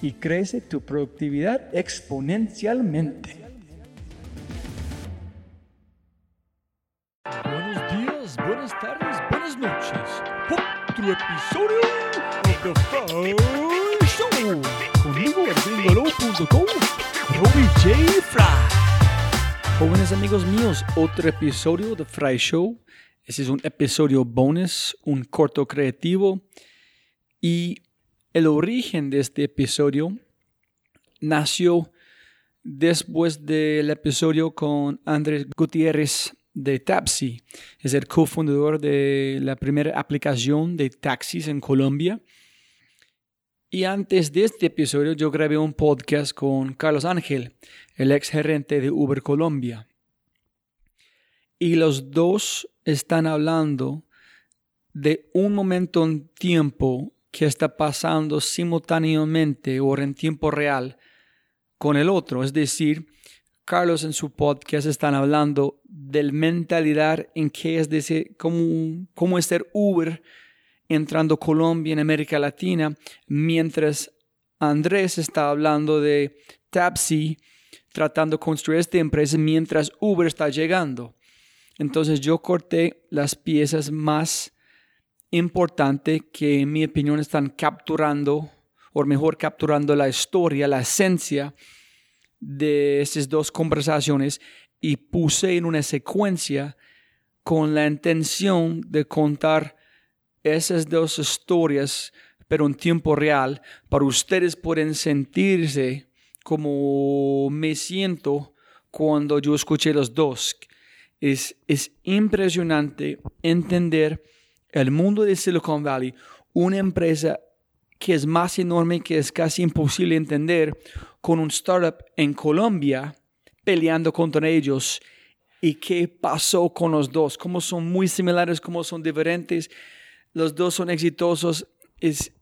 y crece tu productividad exponencialmente. Buenos días, buenas tardes, buenas noches. Otro episodio de The Fry Show. Conmigo, gringolo.com, Robbie J. Fry. Jóvenes amigos míos, otro episodio de Fry Show. Ese es un episodio bonus, un corto creativo. Y el origen de este episodio nació después del episodio con Andrés Gutiérrez de Tapsi. Es el cofundador de la primera aplicación de taxis en Colombia. Y antes de este episodio yo grabé un podcast con Carlos Ángel, el ex gerente de Uber Colombia. Y los dos están hablando de un momento en tiempo que está pasando simultáneamente o en tiempo real con el otro. Es decir, Carlos en su podcast están hablando del mentalidad en que es de cómo, cómo es Uber entrando Colombia en América Latina, mientras Andrés está hablando de Tapsi tratando de construir esta empresa mientras Uber está llegando. Entonces yo corté las piezas más importante que en mi opinión están capturando, o mejor capturando la historia, la esencia de esas dos conversaciones y puse en una secuencia con la intención de contar esas dos historias, pero en tiempo real, para ustedes pueden sentirse como me siento cuando yo escuché los dos. Es, es impresionante entender el mundo de Silicon Valley, una empresa que es más enorme que es casi imposible entender, con un startup en Colombia peleando contra ellos. ¿Y qué pasó con los dos? ¿Cómo son muy similares? ¿Cómo son diferentes? Los dos son exitosos. Es,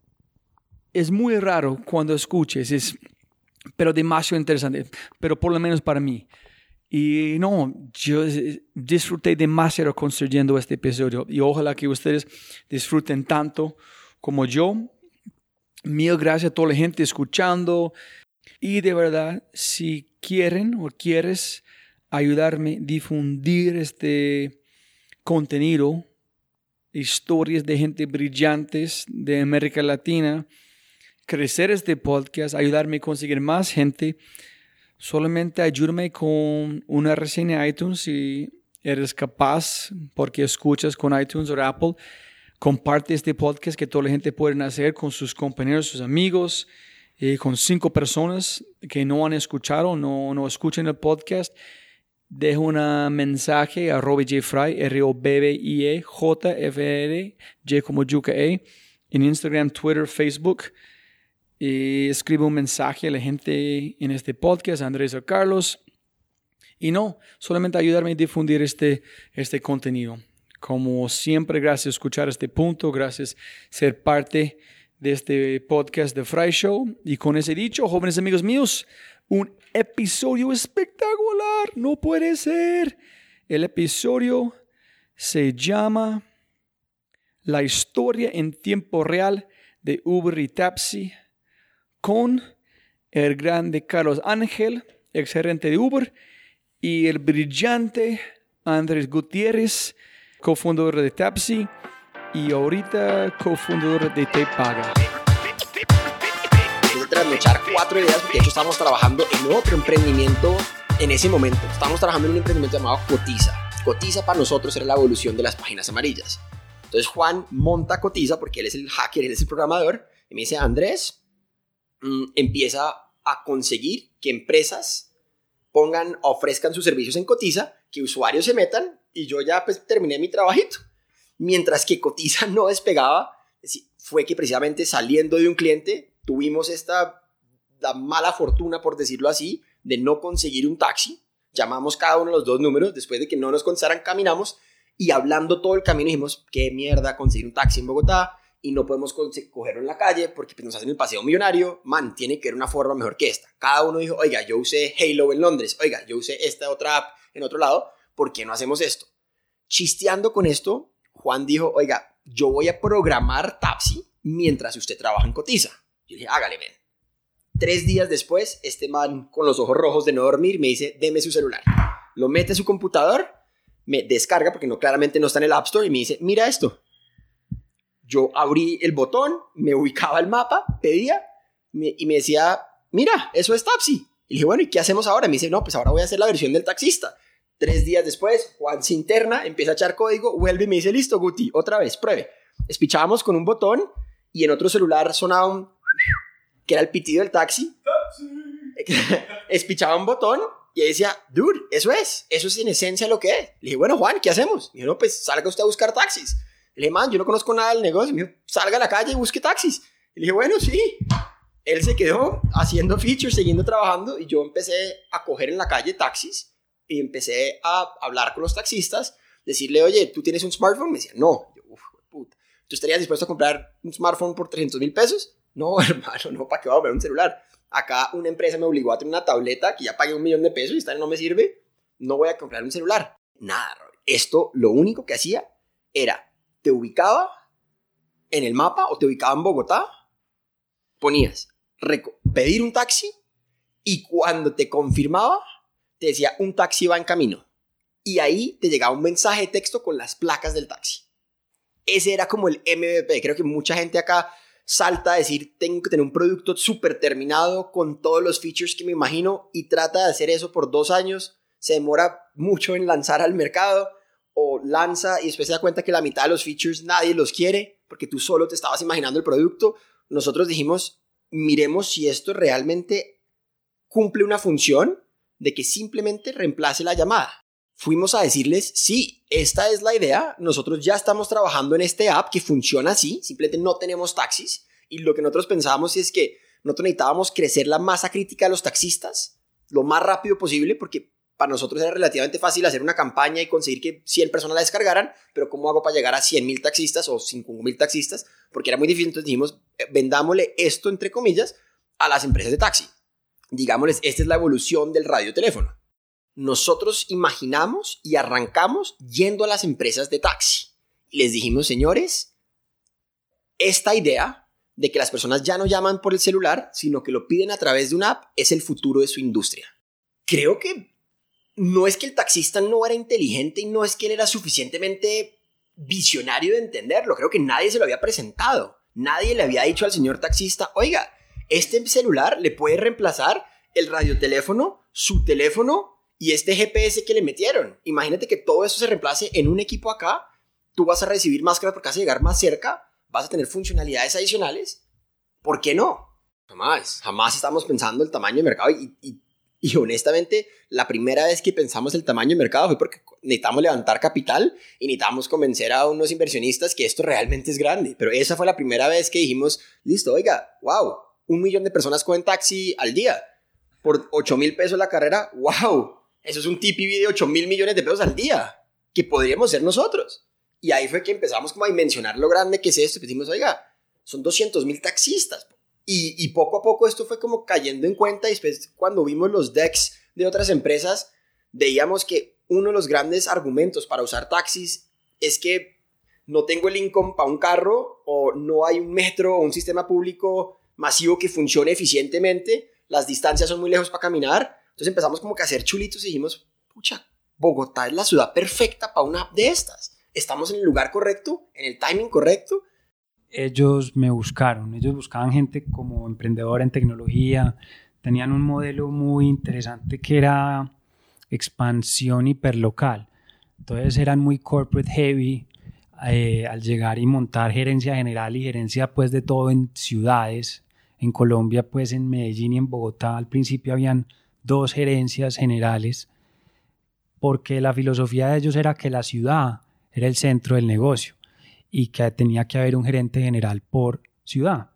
es muy raro cuando escuches, es, pero demasiado interesante, pero por lo menos para mí. Y no, yo disfruté demasiado construyendo este episodio y ojalá que ustedes disfruten tanto como yo. Mil gracias a toda la gente escuchando. Y de verdad, si quieren o quieres ayudarme a difundir este contenido, historias de gente brillantes de América Latina, crecer este podcast, ayudarme a conseguir más gente, solamente ayúdame con una reseña de iTunes si eres capaz, porque escuchas con iTunes o Apple. Comparte este podcast que toda la gente puede hacer con sus compañeros, sus amigos, y con cinco personas que no han escuchado, no, no escuchan el podcast. deja un mensaje a Robbie J. Fry, R-O-B-B-I-E, J-F-R, J como Yuka E, en Instagram, Twitter, Facebook. Y escribe un mensaje a la gente en este podcast, Andrés o Carlos. Y no, solamente ayudarme a difundir este, este contenido. Como siempre, gracias por escuchar este punto, gracias ser parte de este podcast de Fry Show. Y con ese dicho, jóvenes amigos míos, un episodio espectacular, no puede ser. El episodio se llama La historia en tiempo real de Uber y Taxi con el grande Carlos Ángel, ex gerente de Uber, y el brillante Andrés Gutiérrez, cofundador de Tapsi y ahorita cofundador de Te Paga. trasnochar cuatro ideas porque de hecho estábamos trabajando en otro emprendimiento en ese momento. Estábamos trabajando en un emprendimiento llamado Cotiza. Cotiza para nosotros era la evolución de las páginas amarillas. Entonces Juan monta Cotiza porque él es el hacker, él es el programador. Y me dice, Andrés, mm, empieza a conseguir que empresas pongan, ofrezcan sus servicios en Cotiza, que usuarios se metan y yo ya pues terminé mi trabajito. Mientras que Cotiza no despegaba, fue que precisamente saliendo de un cliente tuvimos esta la mala fortuna, por decirlo así, de no conseguir un taxi. Llamamos cada uno de los dos números, después de que no nos contestaran, caminamos y hablando todo el camino dijimos, qué mierda conseguir un taxi en Bogotá y no podemos cogerlo en la calle porque pues, nos hacen el paseo millonario. Man, tiene que haber una forma mejor que esta. Cada uno dijo, oiga, yo usé Halo en Londres, oiga, yo usé esta otra app en otro lado, ¿por qué no hacemos esto? Chisteando con esto, Juan dijo, oiga, yo voy a programar Taxi mientras usted trabaja en Cotiza. Yo dije, hágale, ven. Tres días después, este man con los ojos rojos de no dormir me dice, deme su celular. Lo mete a su computador, me descarga porque no claramente no está en el App Store y me dice, mira esto. Yo abrí el botón, me ubicaba el mapa, pedía y me decía, mira, eso es Tapsi. Y dije, bueno, ¿y qué hacemos ahora? Me dice, no, pues ahora voy a hacer la versión del taxista. Tres días después, Juan se interna, empieza a echar código, vuelve y me dice, listo, Guti, otra vez, pruebe. Espichábamos con un botón y en otro celular sonaba un... que era el pitido del taxi. Espichaba un botón y decía, dude, eso es, eso es en esencia lo que es. Le dije, bueno, Juan, ¿qué hacemos? Y no, pues salga usted a buscar taxis. Le man, yo no conozco nada del negocio. Me dijo, salga a la calle y busque taxis. Y le dije, bueno, sí. Él se quedó haciendo features, siguiendo trabajando y yo empecé a coger en la calle taxis y empecé a hablar con los taxistas, decirle, oye, ¿tú tienes un smartphone? Me decía, no. Yo, Uf, puta. ¿Tú estarías dispuesto a comprar un smartphone por 300 mil pesos? No, hermano, no, ¿para qué voy a comprar un celular? Acá una empresa me obligó a tener una tableta que ya pagué un millón de pesos y esta no me sirve. No voy a comprar un celular. Nada, esto lo único que hacía era, te ubicaba en el mapa o te ubicaba en Bogotá, ponías pedir un taxi y cuando te confirmaba, te decía un taxi va en camino. Y ahí te llegaba un mensaje de texto con las placas del taxi. Ese era como el MVP. Creo que mucha gente acá salta a decir, tengo que tener un producto súper terminado con todos los features que me imagino y trata de hacer eso por dos años. Se demora mucho en lanzar al mercado o lanza y después se da cuenta que la mitad de los features nadie los quiere porque tú solo te estabas imaginando el producto. Nosotros dijimos, miremos si esto realmente cumple una función de que simplemente reemplace la llamada. Fuimos a decirles, sí, esta es la idea, nosotros ya estamos trabajando en este app que funciona así, simplemente no tenemos taxis y lo que nosotros pensábamos es que nosotros necesitábamos crecer la masa crítica de los taxistas lo más rápido posible porque para nosotros era relativamente fácil hacer una campaña y conseguir que 100 personas la descargaran, pero ¿cómo hago para llegar a 100 mil taxistas o 5 mil taxistas? Porque era muy difícil, entonces dijimos, eh, vendámosle esto, entre comillas, a las empresas de taxi. Digámosles, esta es la evolución del radioteléfono. Nosotros imaginamos y arrancamos yendo a las empresas de taxi. Y les dijimos, señores, esta idea de que las personas ya no llaman por el celular, sino que lo piden a través de una app, es el futuro de su industria. Creo que no es que el taxista no era inteligente y no es que él era suficientemente visionario de entenderlo. Creo que nadie se lo había presentado. Nadie le había dicho al señor taxista, oiga, este celular le puede reemplazar el radioteléfono, su teléfono y este GPS que le metieron. Imagínate que todo eso se reemplace en un equipo acá. Tú vas a recibir máscaras porque vas a llegar más cerca, vas a tener funcionalidades adicionales. ¿Por qué no? Jamás, jamás estamos pensando el tamaño del mercado Y honestamente, la primera vez que pensamos el tamaño del mercado fue porque necesitamos levantar capital y necesitamos convencer a unos inversionistas que esto realmente es grande. Pero esa fue la primera vez que dijimos, listo, oiga, wow, un millón de personas cogen taxi al día por 8 mil pesos la carrera, wow, eso es un TPV de 8 mil millones de pesos al día, que podríamos ser nosotros. Y ahí fue que empezamos como a dimensionar lo grande que es esto, que dijimos, oiga, son 200 mil taxistas. Y, poco a poco esto fue como cayendo en cuenta y después cuando vimos los decks de otras empresas, veíamos que uno de los grandes argumentos para usar taxis es que no tengo el income para un carro o no hay un metro o un sistema público masivo que funcione eficientemente, las distancias son muy lejos para caminar, entonces empezamos como que a hacer chulitos y dijimos, pucha, Bogotá es la ciudad perfecta para una app de estas. Estamos en el lugar correcto, en el timing correcto. Ellos me buscaron, ellos buscaban gente como emprendedora en tecnología, tenían un modelo muy interesante que era expansión hiperlocal. Entonces eran muy corporate heavy eh, al llegar y montar gerencia general y gerencia pues de todo en ciudades. En Colombia pues en Medellín y en Bogotá al principio habían dos gerencias generales porque la filosofía de ellos era que la ciudad era el centro del negocio y que tenía que haber un gerente general por ciudad.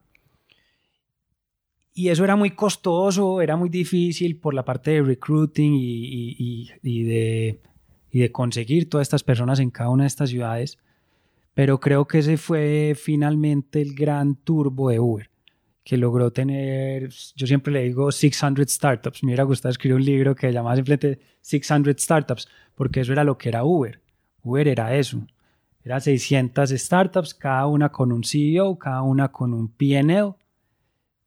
Y eso era muy costoso, era muy difícil por la parte de recruiting y, de, y de conseguir todas estas personas en cada una de estas ciudades. Pero creo que ese fue finalmente el gran turbo de Uber, que logró tener, yo siempre le digo 600 startups. Me hubiera gustado escribir un libro que llamaba simplemente 600 startups, porque eso era lo que era Uber. Uber era eso. Era 600 startups, cada una con un CEO, cada una con un PNL,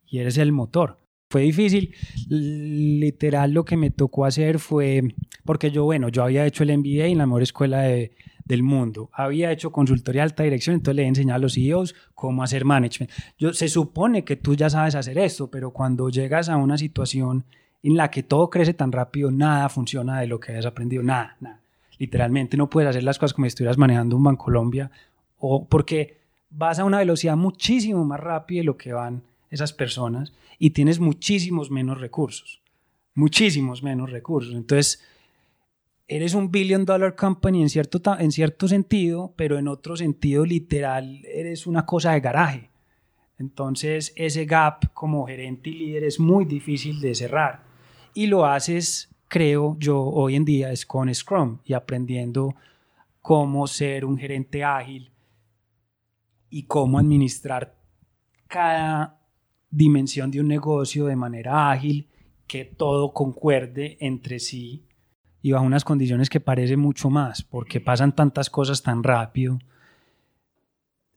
y eres el motor. Fue difícil. Literal, lo que me tocó hacer fue, porque yo, bueno, yo había hecho el MBA en la mejor escuela de, del mundo. Había hecho consultoría de alta dirección, entonces le he enseñado a los CEOs cómo hacer management. Yo, se supone que tú ya sabes hacer esto, pero cuando llegas a una situación en la que todo crece tan rápido, nada funciona de lo que has aprendido, nada, nada. Literalmente no puedes hacer las cosas como si estuvieras manejando un Colombia o porque vas a una velocidad muchísimo más rápida de lo que van esas personas y tienes muchísimos menos recursos, muchísimos menos recursos. Entonces, eres un billion dollar company en cierto, en cierto sentido, pero en otro sentido literal eres una cosa de garaje. Entonces ese gap como gerente y líder es muy difícil de cerrar. Y lo haces, creo yo, hoy en día es con Scrum y aprendiendo cómo ser un gerente ágil y cómo administrar cada dimensión de un negocio de manera ágil, que todo concuerde entre sí y bajo unas condiciones que parece mucho más, porque pasan tantas cosas tan rápido,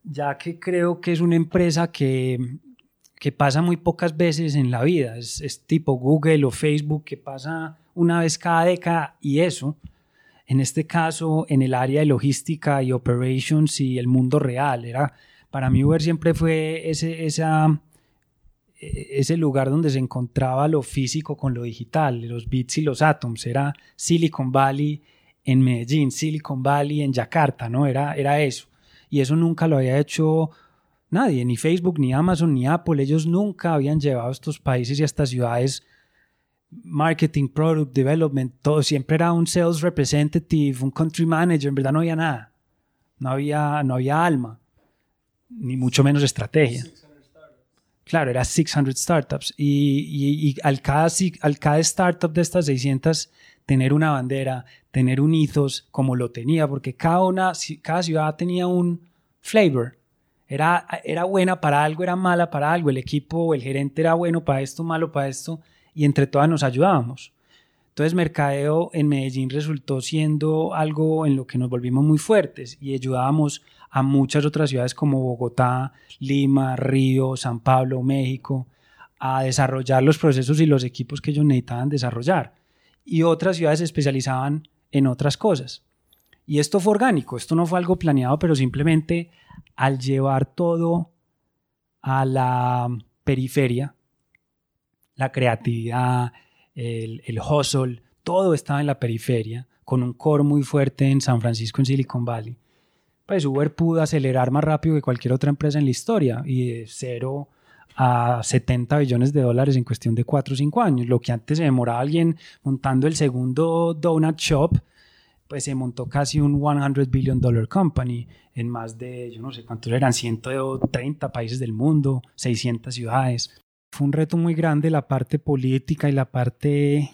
ya que creo que es una empresa que, que pasa muy pocas veces en la vida, es, es, tipo Google o Facebook que pasa una vez cada década y eso, en este caso en el área de logística y operations y el mundo real, era, para mí Uber siempre fue ese, esa e-, ese lugar donde se encontraba lo físico con lo digital, los bits y los átomos, era Silicon Valley en Medellín, Silicon Valley en Yakarta, ¿no? Era, era eso. Y eso nunca lo había hecho nadie, ni Facebook, ni Amazon, ni Apple. Ellos nunca habían llevado a estos países y a estas ciudades marketing, product development, todo. Siempre era un sales representative, un country manager. En verdad no había nada. No había, no había alma, ni mucho menos estrategia. Claro, era 600 startups y, al, cada, al cada startup de estas 600 tener una bandera, tener un ethos como lo tenía, porque cada, una, cada ciudad tenía un flavor. Era, era buena para algo, era mala para algo. El equipo el gerente era bueno para esto, malo para esto, y entre todas nos ayudábamos. Entonces, mercadeo en Medellín resultó siendo algo en lo que nos volvimos muy fuertes y ayudábamos a muchas otras ciudades como Bogotá, Lima, Río, San Pablo, México, a desarrollar los procesos y los equipos que ellos necesitaban desarrollar. Y otras ciudades se especializaban en otras cosas. Y esto fue orgánico, esto no fue algo planeado, pero simplemente al llevar todo a la periferia, la creatividad, el, hustle, todo estaba en la periferia, con un core muy fuerte en San Francisco, en Silicon Valley pues Uber pudo acelerar más rápido que cualquier otra empresa en la historia y de cero a 70 billones de dólares en cuestión de 4 o 5 años. Lo que antes se demoraba alguien montando el segundo donut shop, pues se montó casi un 100 billion dollar company en más de, yo no sé cuántos eran, 130 países del mundo, 600 ciudades. Fue un reto muy grande la parte política y la parte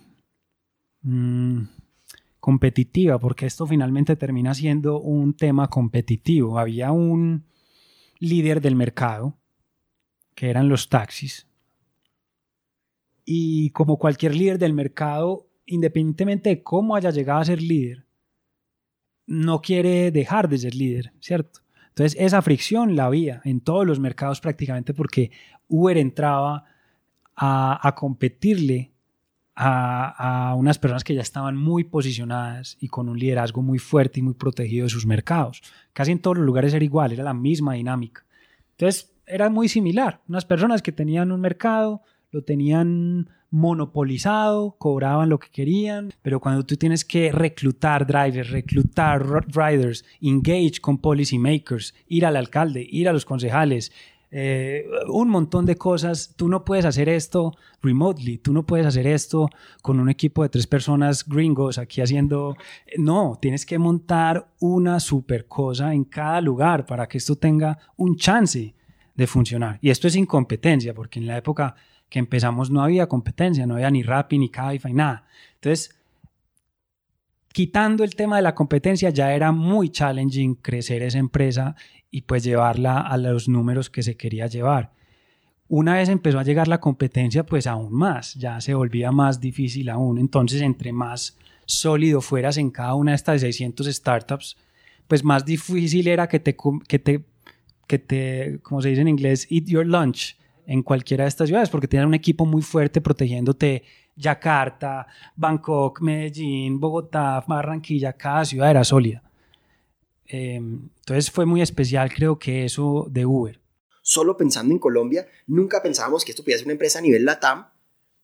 mm, competitiva, porque esto finalmente termina siendo un tema competitivo. Había un líder del mercado, que eran los taxis, y como cualquier líder del mercado, independientemente de cómo haya llegado a ser líder, no quiere dejar de ser líder, ¿cierto? Entonces esa fricción la había en todos los mercados prácticamente porque Uber entraba a, a competirle a, unas personas que ya estaban muy posicionadas y con un liderazgo muy fuerte y muy protegido de sus mercados. Casi en todos los lugares era igual, era la misma dinámica. Entonces era muy similar. Unas personas que tenían un mercado, lo tenían monopolizado, cobraban lo que querían, pero cuando tú tienes que reclutar drivers, reclutar riders, engage con policy makers, ir al alcalde, ir a los concejales, eh, un montón de cosas. Tú no puedes hacer esto remotely, tú no puedes hacer esto con un equipo de tres personas gringos aquí haciendo... No, tienes que montar una super cosa en cada lugar para que esto tenga un chance de funcionar. Y esto es incompetencia, porque en la época que empezamos no había competencia, no había ni Rappi, ni Cabify, nada. Entonces, quitando el tema de la competencia, ya era muy challenging crecer esa empresa y pues llevarla a los números que se quería llevar. Una vez empezó a llegar la competencia, pues aún más, ya se volvía más difícil aún. Entonces, entre más sólido fueras en cada una de estas 600 startups, pues más difícil era que te, que te, que te, como se dice en inglés, eat your lunch en cualquiera de estas ciudades, porque tienen un equipo muy fuerte protegiéndote Yakarta, Bangkok, Medellín, Bogotá, Barranquilla, cada ciudad era sólida. Em, entonces fue muy especial, creo que eso de Uber. Solo pensando en Colombia, nunca pensábamos que esto podía ser una empresa a nivel LATAM.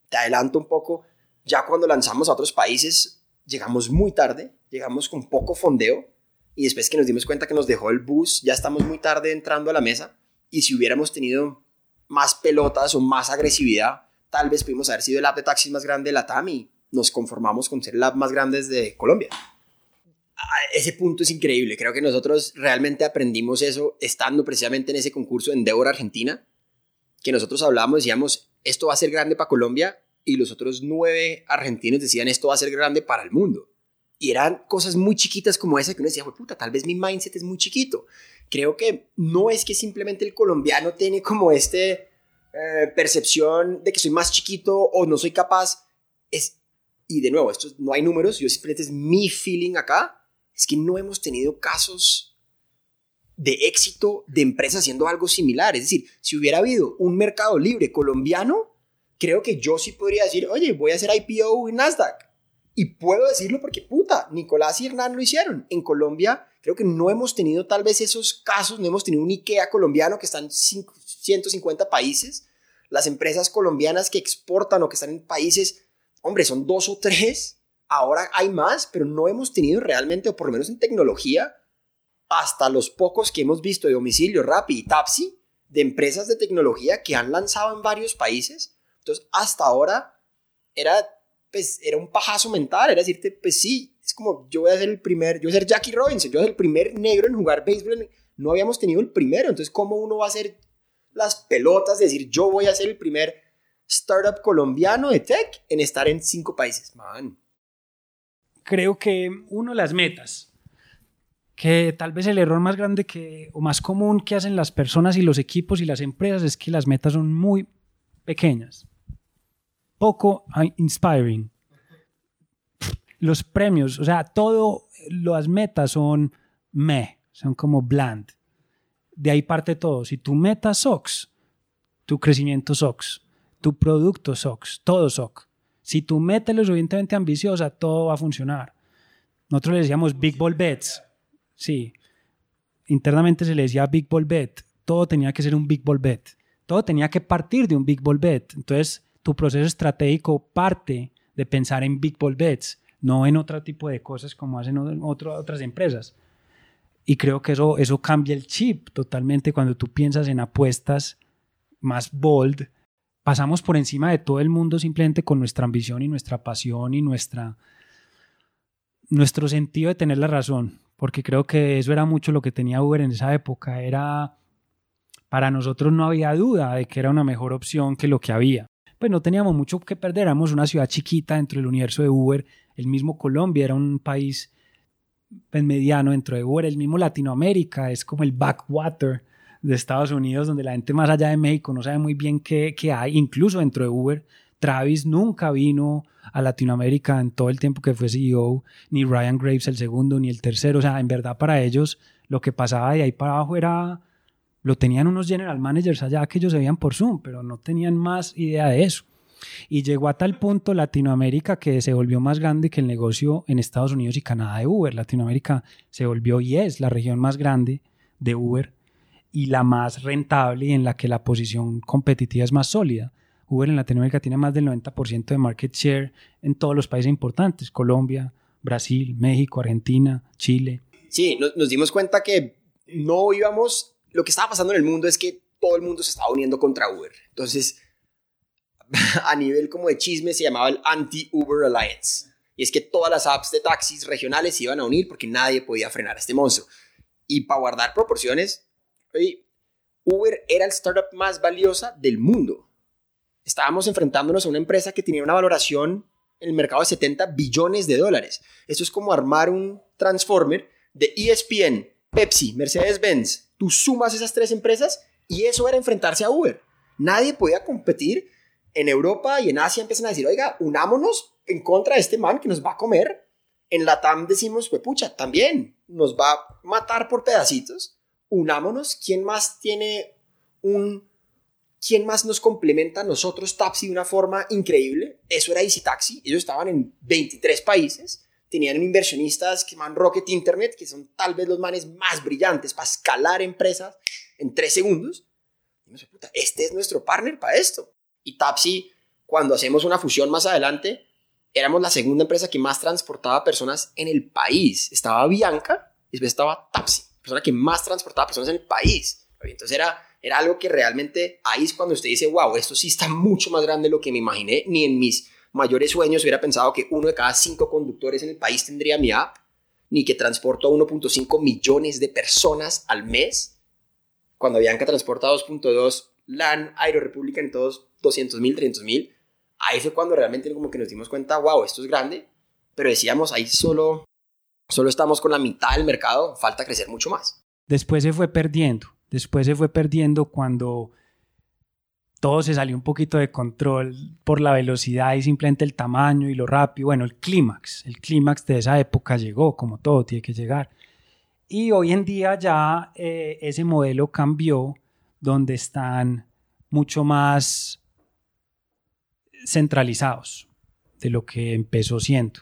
Te adelanto un poco, ya cuando lanzamos a otros países, llegamos muy tarde, llegamos con poco fondeo y después que nos dimos cuenta que nos dejó el bus, ya estamos muy tarde entrando a la mesa y si hubiéramos tenido más pelotas o más agresividad, tal vez pudimos haber sido el app de taxis más grande de LATAM y nos conformamos con ser el app más grande de Colombia ese punto es increíble. Creo que nosotros realmente aprendimos eso estando precisamente en ese concurso en Endeavor Argentina, que nosotros hablábamos, decíamos, esto va a ser grande para Colombia, y los otros nueve argentinos decían, esto va a ser grande para el mundo. Y eran cosas muy chiquitas como esa que uno decía, puta, tal vez mi mindset es muy chiquito. Creo que no es que simplemente el colombiano tiene como este eh, percepción de que soy más chiquito o no soy capaz. Es, y de nuevo, esto no hay números, yo simplemente es mi feeling acá es que no hemos tenido casos de éxito de empresas haciendo algo similar. Es decir, si hubiera habido un mercado libre colombiano, creo que yo sí podría decir, oye, voy a hacer IPO en Nasdaq. Y puedo decirlo porque, puta, Nicolás y Hernán lo hicieron. En Colombia, creo que no hemos tenido tal vez esos casos, no hemos tenido un IKEA colombiano que está en 150 países. Las empresas colombianas que exportan o que están en países, hombre, son dos o tres Ahora hay más, pero no hemos tenido realmente, o por lo menos en tecnología, hasta los pocos que hemos visto de domicilio, Rappi y Tapsi, de empresas de tecnología que han lanzado en varios países. Entonces, hasta ahora era, pues, era un pajazo mental, era decirte, pues sí, es como yo voy a ser el primer, yo voy a ser Jackie Robinson, yo voy a ser el primer negro en jugar béisbol, no habíamos tenido el primero, entonces, ¿cómo uno va a hacer las pelotas de decir, yo voy a ser el primer startup colombiano de tech en estar en cinco países? Man, creo que uno, las metas, que tal vez el error más grande que, o más común que hacen las personas y los equipos y las empresas es que las metas son muy pequeñas, poco inspiring. Los premios, o sea, todo, las metas son me, son como bland. De ahí parte todo. Si tu meta SOX, tu crecimiento SOX, tu producto SOX, todo SOX. Si tú metes lo suficientemente ambiciosa, todo va a funcionar. Nosotros le decíamos Big Ball Bets. Sí. Internamente se le decía Big Ball Bet. Todo tenía que ser un Big Ball Bet. Todo tenía que partir de un Big Ball Bet. Entonces, tu proceso estratégico parte de pensar en Big Ball Bets, no en otro tipo de cosas como hacen otras empresas. Y creo que eso, eso cambia el chip totalmente cuando tú piensas en apuestas más bold, pasamos por encima de todo el mundo simplemente con nuestra ambición y nuestra pasión y nuestra, nuestro sentido de tener la razón, porque creo que eso era mucho lo que tenía Uber en esa época, era para nosotros no había duda de que era una mejor opción que lo que había. Pues no teníamos mucho que perder, éramos una ciudad chiquita dentro del universo de Uber, el mismo Colombia era un país pues, mediano dentro de Uber, el mismo Latinoamérica es como el backwater de Estados Unidos, donde la gente más allá de México no sabe muy bien qué, qué hay, incluso dentro de Uber. Travis nunca vino a Latinoamérica en todo el tiempo que fue CEO, ni Ryan Graves el segundo, ni el tercero. O sea, en verdad para ellos lo que pasaba de ahí para abajo era, lo tenían unos general managers allá que ellos se veían por Zoom, pero no tenían más idea de eso. Y llegó a tal punto Latinoamérica que se volvió más grande que el negocio en Estados Unidos y Canadá de Uber. Latinoamérica se volvió y es la región más grande de Uber y la más rentable y en la que la posición competitiva es más sólida. Uber en Latinoamérica tiene más del 90% de market share en todos los países importantes, Colombia, Brasil, México, Argentina, Chile. Sí, nos, dimos cuenta que no íbamos, lo que estaba pasando en el mundo es que todo el mundo se estaba uniendo contra Uber. Entonces, a nivel como de chisme se llamaba el Anti-Uber Alliance. Y es que todas las apps de taxis regionales se iban a unir porque nadie podía frenar a este monstruo. Y para guardar proporciones, Uber era el startup más valiosa del mundo estábamos enfrentándonos a una empresa que tenía una valoración en el mercado de 70 billones de dólares. Esto es como armar un transformer de ESPN, Pepsi, Mercedes-Benz. Tú sumas esas tres empresas y eso era enfrentarse a Uber. Nadie podía competir. En Europa y en Asia empiezan a decir, oiga, unámonos en contra de este man que nos va a comer. En la TAM decimos, pues pucha, también nos va a matar por pedacitos. Unámonos. ¿Quién más tiene un ¿Quién más nos complementa a nosotros, Tapsi, de una forma increíble? Eso era Easy Taxi. Ellos estaban en 23 países. Tenían inversionistas que llaman Rocket Internet, que son tal vez los manes más brillantes para escalar empresas en tres segundos. Este es nuestro partner para esto. Y Tapsi, cuando hacemos una fusión más adelante, éramos la segunda empresa que más transportaba personas en el país. Estaba Bianca y después estaba Tapsi, persona que más transportaba personas en el país. Entonces era era algo que realmente ahí es cuando usted dice, wow, esto sí está mucho más grande de lo que me imaginé, ni en mis mayores sueños hubiera pensado que uno de cada cinco conductores en el país tendría mi app, ni que transporto a 1.5 millones de personas al mes, cuando Bianca transporta 2.2, LAN, Aerorepublica en todos 200 mil, 300 mil, ahí fue cuando realmente como que nos dimos cuenta, wow, esto es grande, pero decíamos, ahí solo, solo estamos con la mitad del mercado, falta crecer mucho más. Después se fue perdiendo Después se fue perdiendo cuando todo se salió un poquito de control por la velocidad y simplemente el tamaño y lo rápido. Bueno, el clímax, el clímax de esa época llegó, como todo tiene que llegar. Y hoy en día ya eh, ese modelo cambió, donde están mucho más centralizados de lo que empezó siendo.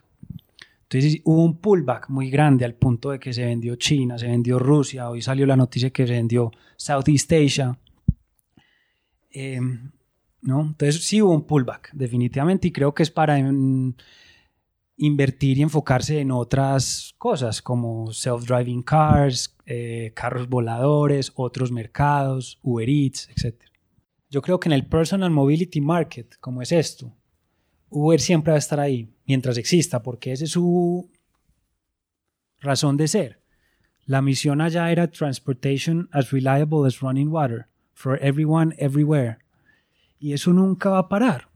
Entonces hubo un pullback muy grande al punto de que se vendió China, se vendió Rusia, hoy salió la noticia que se vendió Southeast Asia. Eh, ¿no? Entonces sí hubo un pullback, definitivamente, y creo que es para invertir y enfocarse en otras cosas como self-driving cars, eh, carros voladores, otros mercados, Uber Eats, etc. Yo creo que en el personal mobility market, como es esto, Uber siempre va a estar ahí mientras exista, porque esa es su razón de ser. La misión allá era Transportation as Reliable as Running Water, for everyone, everywhere. Y eso nunca va a parar.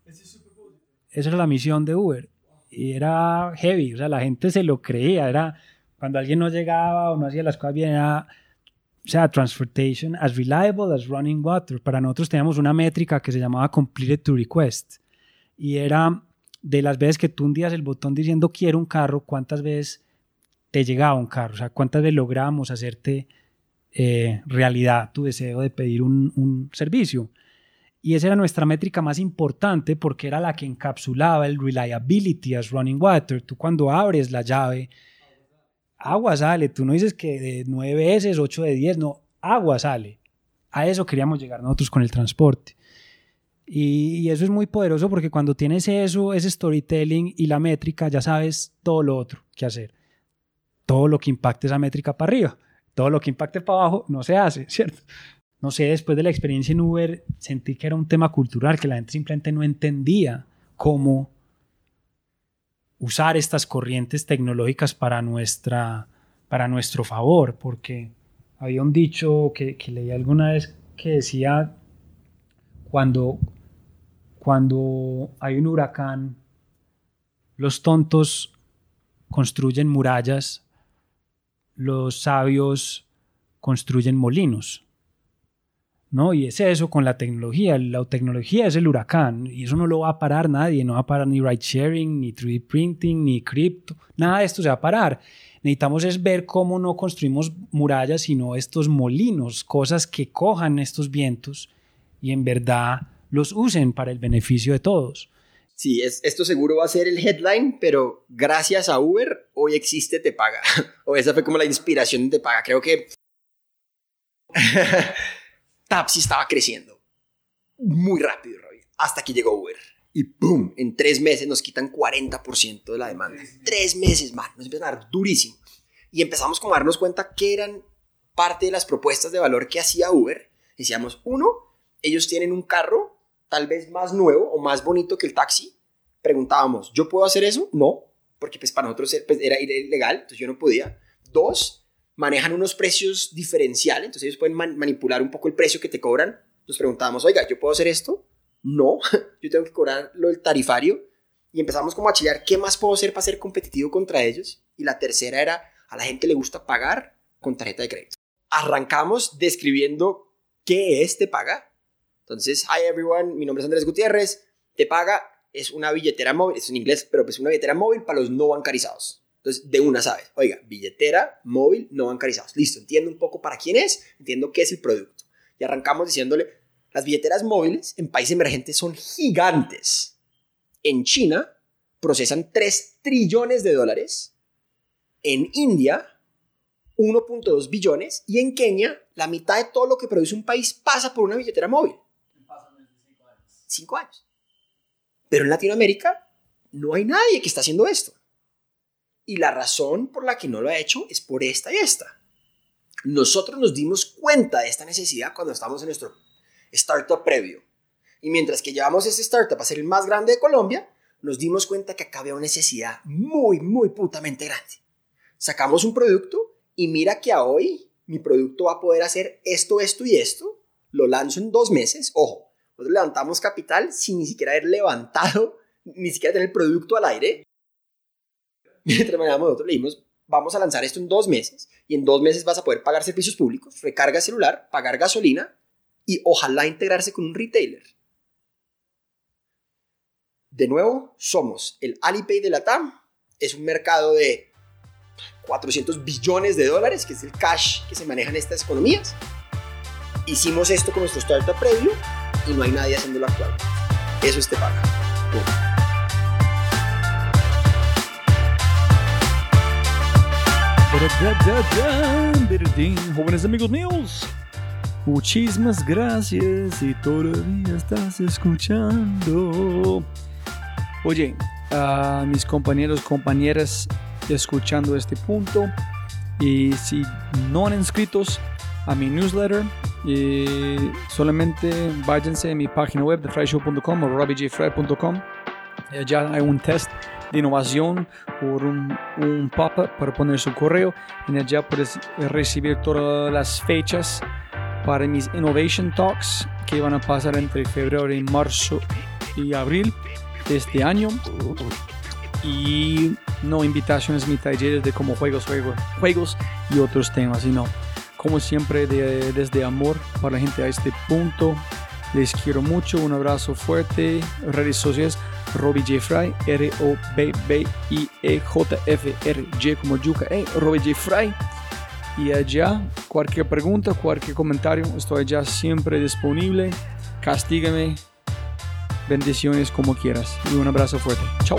Esa era la misión de Uber. Y era heavy, o sea, la gente se lo creía. Era cuando alguien no llegaba o no hacía las cosas bien, era, o sea, Transportation as Reliable as Running Water. Para nosotros teníamos una métrica que se llamaba Completed to Request. Y era de las veces que tú hundías el botón diciendo quiero un carro, cuántas veces te llegaba un carro, o sea, cuántas veces logramos hacerte eh, realidad tu deseo de pedir un, servicio. Y esa era nuestra métrica más importante porque era la que encapsulaba el reliability as running water. Tú cuando abres la llave, agua sale. Tú no dices que de nueve veces, ocho de diez, no, agua sale. A eso queríamos llegar nosotros con el transporte. Y, eso es muy poderoso porque cuando tienes eso, ese storytelling y la métrica, ya sabes todo lo otro que hacer. Todo lo que impacte esa métrica para arriba. Todo lo que impacte para abajo no se hace, ¿cierto? no sé, después de la experiencia en Uber, sentí que era un tema cultural, que la gente simplemente no entendía cómo usar estas corrientes tecnológicas para, nuestra, para nuestro favor, porque había un dicho que, que leí alguna vez que decía, cuando, cuando hay un huracán, los tontos construyen murallas, los sabios construyen molinos. ¿no? Y es eso con la tecnología. La tecnología es el huracán y eso no lo va a parar nadie. No va a parar ni ride sharing, ni 3D printing, ni cripto. Nada de esto se va a parar. Necesitamos es ver cómo no construimos murallas, sino estos molinos, cosas que cojan estos vientos y en verdad los usen para el beneficio de todos. Sí, es, esto seguro va a ser el headline, pero gracias a Uber hoy existe Te Paga. o esa fue como la inspiración de Te Paga. Creo que Tapsi estaba creciendo muy rápido, hasta que llegó Uber. Y ¡boom! En tres meses nos quitan 40% de la demanda. Tres meses, man. Nos empiezan a dar durísimo. Y empezamos como a darnos cuenta que eran parte de las propuestas de valor que hacía Uber. Decíamos, uno, ellos tienen un carro tal vez más nuevo o más bonito que el taxi. Preguntábamos, ¿yo puedo hacer eso? No, porque pues para nosotros pues, era ilegal, entonces yo no podía. Dos, manejan unos precios diferenciales, entonces ellos pueden manipular un poco el precio que te cobran. Nos preguntábamos, oiga, ¿yo puedo hacer esto? No, yo tengo que cobrar lo del tarifario. Y empezamos como a chillar, ¿qué más puedo hacer para ser competitivo contra ellos? Y la tercera era, a la gente le gusta pagar con tarjeta de crédito. Arrancamos describiendo qué es Te Paga. Entonces, hi everyone, mi nombre es Andrés Gutiérrez. Te Paga es una billetera móvil, es en inglés, pero pues una billetera móvil para los no bancarizados. Entonces, de una sabes, oiga, billetera, móvil, no bancarizados. Listo, entiendo un poco para quién es, entiendo qué es el producto. Y arrancamos diciéndole, las billeteras móviles en países emergentes son gigantes. En China procesan 3 trillones de dólares. En India, 1.2 billones. Y en Kenia, la mitad de todo lo que produce un país pasa por una billetera móvil. Cinco años. Pero en Latinoamérica no hay nadie que está haciendo esto. Y la razón por la que no lo ha hecho es por esta y esta. Nosotros nos dimos cuenta de esta necesidad cuando estábamos en nuestro startup previo. Y mientras que llevamos ese startup a ser el más grande de Colombia, nos dimos cuenta que acá había una necesidad muy, muy putamente grande. Sacamos un producto y mira que a hoy mi producto va a poder hacer esto, esto y esto. Lo lanzo en dos meses. Ojo, nosotros levantamos capital sin ni siquiera haber levantado, ni siquiera tener el producto al aire. mientras manejamos nosotros le dijimos, vamos a lanzar esto en dos meses y en dos meses vas a poder pagar servicios públicos, recarga celular, pagar gasolina y ojalá integrarse con un retailer. De nuevo, somos el Alipay de la TAM, es un mercado de 400 billones de dólares, que es el cash que se maneja en estas economías. Hicimos esto con nuestro startup previo y no hay nadie haciéndolo actual. Eso es te paga. Jóvenes amigos míos, muchísimas gracias y todavía estás escuchando. Oye, a mis compañeros, compañeras escuchando este punto y si no han inscritos a mi newsletter, eh, solamente váyanse a mi página web de fryshow.com o robbieJfry.com. Ya hay un test de innovación por un, un pop-up para poner su correo. En allá puedes recibir todas las fechas para mis Innovation Talks que van a pasar entre febrero y marzo y abril de este año. Y no invitaciones ni talleres de como juegos, juegos, juegos y otros temas, sino como siempre de, desde amor para la gente a este punto. Les quiero mucho, un abrazo fuerte, redes sociales Robbie J. Fry, R-O-B-B-I-E-J-F-R, J como Yuka, eh, Robbie J. Fry. Y allá, cualquier pregunta, cualquier comentario, estoy allá siempre disponible. Castígame. Bendiciones como quieras. Y un abrazo fuerte. Chao.